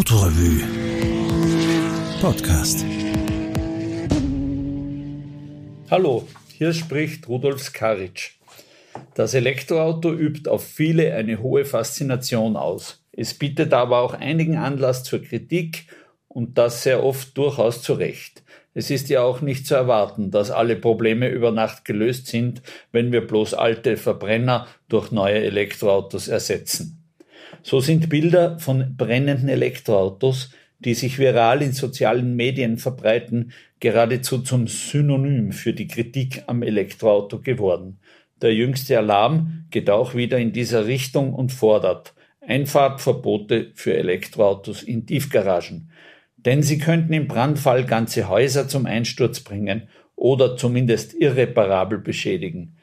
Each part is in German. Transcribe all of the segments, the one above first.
Autorevue Podcast. Hallo, hier spricht Rudolf Skaric. Das Elektroauto übt auf viele eine hohe Faszination aus. Es bietet aber auch einigen Anlass zur Kritik und das sehr oft durchaus zu Recht. Es ist ja auch nicht zu erwarten, dass alle Probleme über Nacht gelöst sind, wenn wir bloß alte Verbrenner durch neue Elektroautos ersetzen. So sind Bilder von brennenden Elektroautos, die sich viral in sozialen Medien verbreiten, geradezu zum Synonym für die Kritik am Elektroauto geworden. Der jüngste Alarm geht auch wieder in dieser Richtung und fordert Einfahrtverbote für Elektroautos in Tiefgaragen. Denn sie könnten im Brandfall ganze Häuser zum Einsturz bringen oder zumindest irreparabel beschädigen.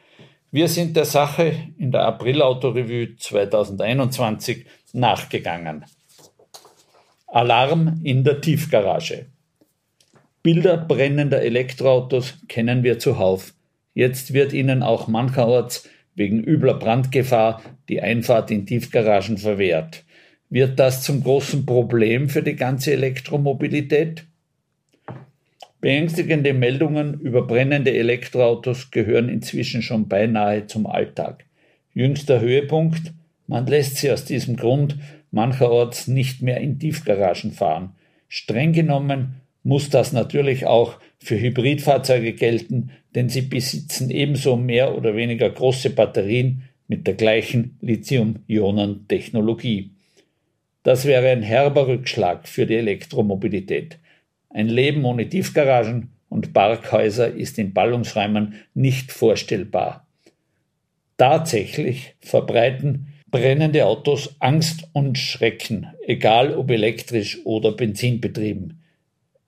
Wir sind der Sache in der April-Autorevue 2021 nachgegangen. Alarm in der Tiefgarage. Bilder brennender Elektroautos kennen wir zuhauf. Jetzt wird ihnen auch mancherorts wegen übler Brandgefahr die Einfahrt in Tiefgaragen verwehrt. Wird das zum großen Problem für die ganze Elektromobilität? Beängstigende Meldungen über brennende Elektroautos gehören inzwischen schon beinahe zum Alltag. Jüngster Höhepunkt, man lässt sie aus diesem Grund mancherorts nicht mehr in Tiefgaragen fahren. Streng genommen muss das natürlich auch für Hybridfahrzeuge gelten, denn sie besitzen ebenso mehr oder weniger große Batterien mit der gleichen Lithium-Ionen-Technologie. Das wäre ein herber Rückschlag für die Elektromobilität. Ein Leben ohne Tiefgaragen und Parkhäuser ist in Ballungsräumen nicht vorstellbar. Tatsächlich verbreiten brennende Autos Angst und Schrecken, egal ob elektrisch oder benzinbetrieben.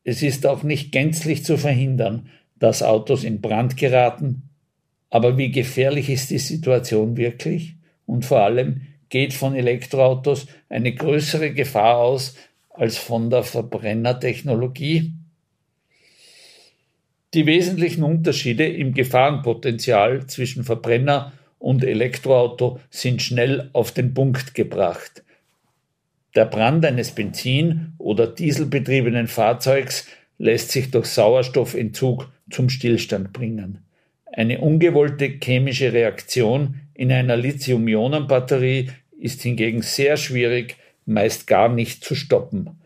Es ist auch nicht gänzlich zu verhindern, dass Autos in Brand geraten, aber wie gefährlich ist die Situation wirklich? Und vor allem geht von Elektroautos eine größere Gefahr aus als von der Verbrennertechnologie. Die wesentlichen Unterschiede im Gefahrenpotenzial zwischen Verbrenner und Elektroauto sind schnell auf den Punkt gebracht. Der Brand eines Benzin- oder Dieselbetriebenen Fahrzeugs lässt sich durch Sauerstoffentzug zum Stillstand bringen. Eine ungewollte chemische Reaktion in einer Lithium-Ionen-Batterie ist hingegen sehr schwierig meist gar nicht zu stoppen.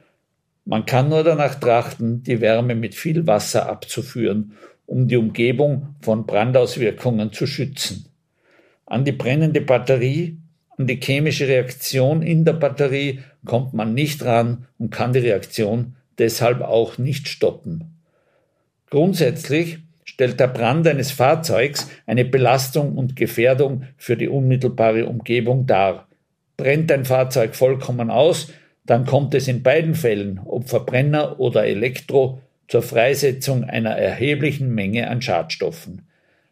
Man kann nur danach trachten, die Wärme mit viel Wasser abzuführen, um die Umgebung von Brandauswirkungen zu schützen. An die brennende Batterie, an die chemische Reaktion in der Batterie kommt man nicht ran und kann die Reaktion deshalb auch nicht stoppen. Grundsätzlich stellt der Brand eines Fahrzeugs eine Belastung und Gefährdung für die unmittelbare Umgebung dar, Brennt ein Fahrzeug vollkommen aus, dann kommt es in beiden Fällen, ob Verbrenner oder Elektro, zur Freisetzung einer erheblichen Menge an Schadstoffen.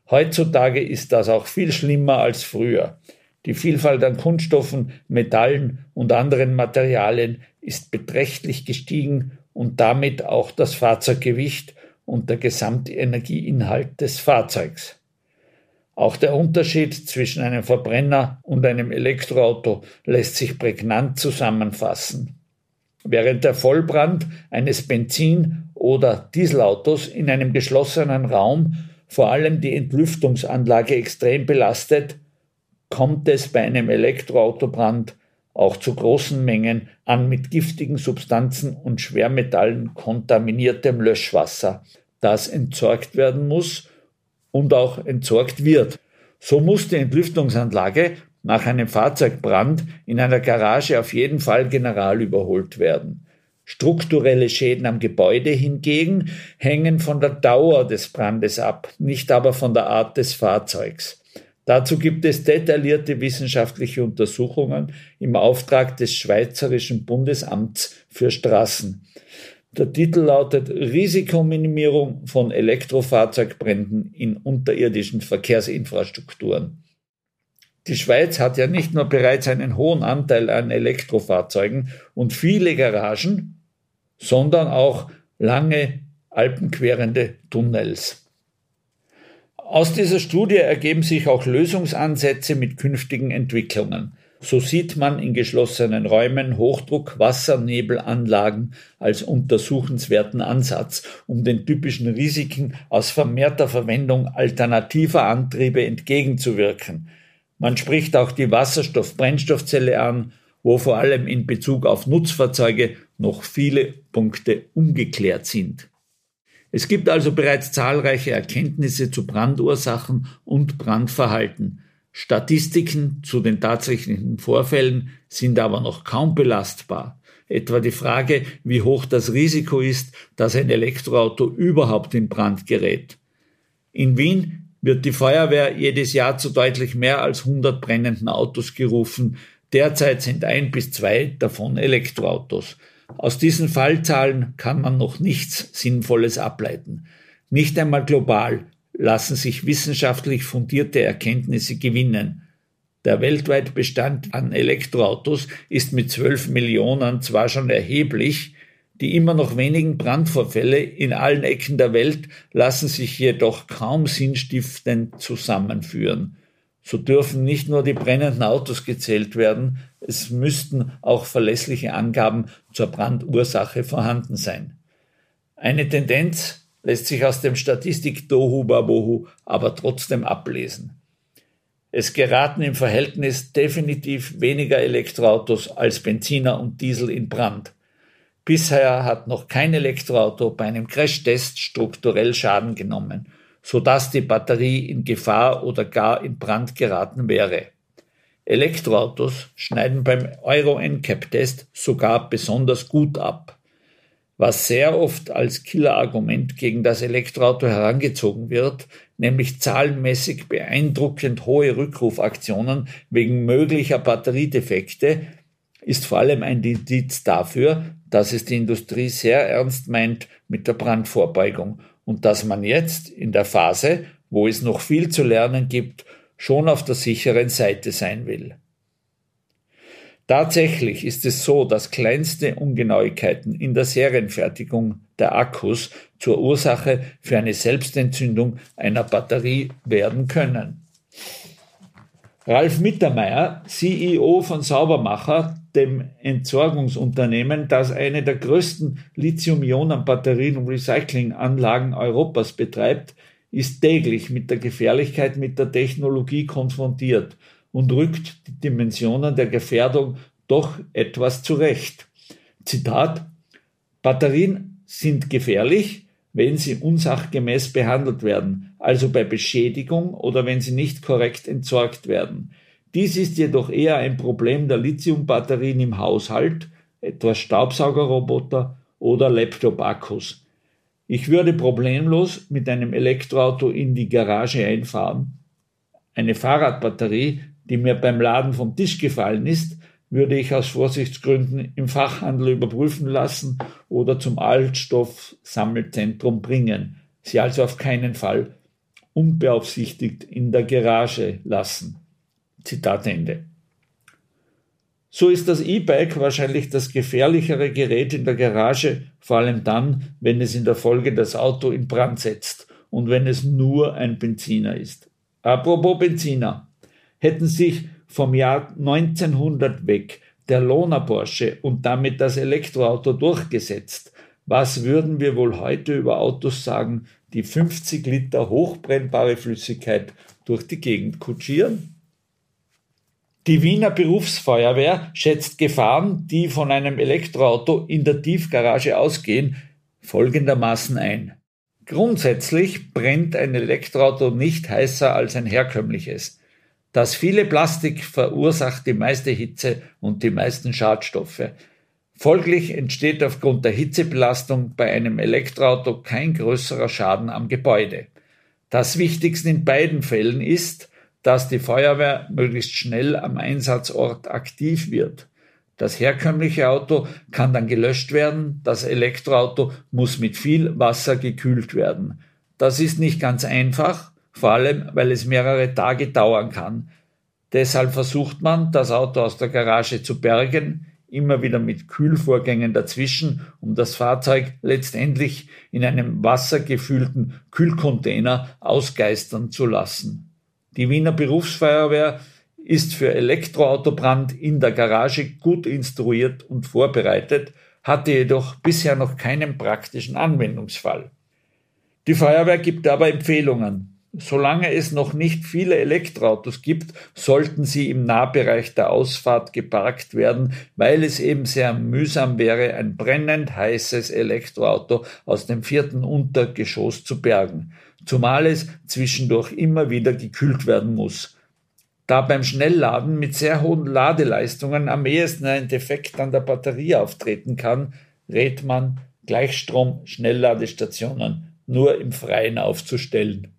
Heutzutage ist das auch viel schlimmer als früher. Die Vielfalt an Kunststoffen, Metallen und anderen Materialien ist beträchtlich gestiegen und damit auch das Fahrzeuggewicht und der Gesamtenergieinhalt des Fahrzeugs. Auch der Unterschied zwischen einem Verbrenner und einem Elektroauto lässt sich prägnant zusammenfassen. Während der Vollbrand eines Benzin- oder Dieselautos in einem geschlossenen Raum vor allem die Entlüftungsanlage extrem belastet, kommt es bei einem Elektroautobrand auch zu großen Mengen an mit giftigen Substanzen und Schwermetallen kontaminiertem Löschwasser, das entsorgt werden muss und auch entsorgt wird. So muss die Entlüftungsanlage nach einem Fahrzeugbrand in einer Garage auf jeden Fall general überholt werden. Strukturelle Schäden am Gebäude hingegen hängen von der Dauer des Brandes ab, nicht aber von der Art des Fahrzeugs. Dazu gibt es detaillierte wissenschaftliche Untersuchungen im Auftrag des Schweizerischen Bundesamts für Straßen. Der Titel lautet Risikominimierung von Elektrofahrzeugbränden in unterirdischen Verkehrsinfrastrukturen. Die Schweiz hat ja nicht nur bereits einen hohen Anteil an Elektrofahrzeugen und viele Garagen, sondern auch lange alpenquerende Tunnels. Aus dieser Studie ergeben sich auch Lösungsansätze mit künftigen Entwicklungen. So sieht man in geschlossenen Räumen Hochdruck-Wassernebelanlagen als untersuchenswerten Ansatz, um den typischen Risiken aus vermehrter Verwendung alternativer Antriebe entgegenzuwirken. Man spricht auch die Wasserstoff-Brennstoffzelle an, wo vor allem in Bezug auf Nutzfahrzeuge noch viele Punkte ungeklärt sind. Es gibt also bereits zahlreiche Erkenntnisse zu Brandursachen und Brandverhalten. Statistiken zu den tatsächlichen Vorfällen sind aber noch kaum belastbar. Etwa die Frage, wie hoch das Risiko ist, dass ein Elektroauto überhaupt in Brand gerät. In Wien wird die Feuerwehr jedes Jahr zu deutlich mehr als 100 brennenden Autos gerufen. Derzeit sind ein bis zwei davon Elektroautos. Aus diesen Fallzahlen kann man noch nichts Sinnvolles ableiten. Nicht einmal global lassen sich wissenschaftlich fundierte Erkenntnisse gewinnen. Der weltweite Bestand an Elektroautos ist mit 12 Millionen zwar schon erheblich, die immer noch wenigen Brandvorfälle in allen Ecken der Welt lassen sich jedoch kaum sinnstiftend zusammenführen. So dürfen nicht nur die brennenden Autos gezählt werden, es müssten auch verlässliche Angaben zur Brandursache vorhanden sein. Eine Tendenz lässt sich aus dem Statistik Dohu Babohu aber trotzdem ablesen. Es geraten im Verhältnis definitiv weniger Elektroautos als Benziner und Diesel in Brand. Bisher hat noch kein Elektroauto bei einem Crashtest strukturell Schaden genommen, so dass die Batterie in Gefahr oder gar in Brand geraten wäre. Elektroautos schneiden beim Euro NCAP-Test sogar besonders gut ab. Was sehr oft als Killerargument gegen das Elektroauto herangezogen wird, nämlich zahlenmäßig beeindruckend hohe Rückrufaktionen wegen möglicher Batteriedefekte, ist vor allem ein Indiz dafür, dass es die Industrie sehr ernst meint mit der Brandvorbeugung und dass man jetzt in der Phase, wo es noch viel zu lernen gibt, schon auf der sicheren Seite sein will. Tatsächlich ist es so, dass kleinste Ungenauigkeiten in der Serienfertigung der Akkus zur Ursache für eine Selbstentzündung einer Batterie werden können. Ralf Mittermeier, CEO von Saubermacher, dem Entsorgungsunternehmen, das eine der größten Lithium-Ionen-Batterien- und Recyclinganlagen Europas betreibt, ist täglich mit der Gefährlichkeit mit der Technologie konfrontiert und rückt die Dimensionen der Gefährdung doch etwas zurecht. Zitat Batterien sind gefährlich, wenn sie unsachgemäß behandelt werden, also bei Beschädigung oder wenn sie nicht korrekt entsorgt werden. Dies ist jedoch eher ein Problem der Lithiumbatterien im Haushalt, etwa Staubsaugerroboter oder Laptop-Akkus. Ich würde problemlos mit einem Elektroauto in die Garage einfahren. Eine Fahrradbatterie, die mir beim Laden vom Tisch gefallen ist, würde ich aus Vorsichtsgründen im Fachhandel überprüfen lassen oder zum Altstoffsammelzentrum bringen, sie also auf keinen Fall unbeaufsichtigt in der Garage lassen. Zitat Ende. So ist das E-Bike wahrscheinlich das gefährlichere Gerät in der Garage, vor allem dann, wenn es in der Folge das Auto in Brand setzt und wenn es nur ein Benziner ist. Apropos Benziner. Hätten sich vom Jahr 1900 weg der Lohner Porsche und damit das Elektroauto durchgesetzt, was würden wir wohl heute über Autos sagen, die 50 Liter hochbrennbare Flüssigkeit durch die Gegend kutschieren? Die Wiener Berufsfeuerwehr schätzt Gefahren, die von einem Elektroauto in der Tiefgarage ausgehen, folgendermaßen ein. Grundsätzlich brennt ein Elektroauto nicht heißer als ein herkömmliches. Das viele Plastik verursacht die meiste Hitze und die meisten Schadstoffe. Folglich entsteht aufgrund der Hitzebelastung bei einem Elektroauto kein größerer Schaden am Gebäude. Das Wichtigste in beiden Fällen ist, dass die Feuerwehr möglichst schnell am Einsatzort aktiv wird. Das herkömmliche Auto kann dann gelöscht werden, das Elektroauto muss mit viel Wasser gekühlt werden. Das ist nicht ganz einfach, vor allem weil es mehrere Tage dauern kann. Deshalb versucht man, das Auto aus der Garage zu bergen, immer wieder mit Kühlvorgängen dazwischen, um das Fahrzeug letztendlich in einem wassergefüllten Kühlcontainer ausgeistern zu lassen. Die Wiener Berufsfeuerwehr ist für Elektroautobrand in der Garage gut instruiert und vorbereitet, hatte jedoch bisher noch keinen praktischen Anwendungsfall. Die Feuerwehr gibt aber Empfehlungen. Solange es noch nicht viele Elektroautos gibt, sollten sie im Nahbereich der Ausfahrt geparkt werden, weil es eben sehr mühsam wäre, ein brennend heißes Elektroauto aus dem vierten Untergeschoss zu bergen, zumal es zwischendurch immer wieder gekühlt werden muss. Da beim Schnellladen mit sehr hohen Ladeleistungen am ehesten ein Defekt an der Batterie auftreten kann, rät man, Gleichstrom-Schnellladestationen nur im Freien aufzustellen.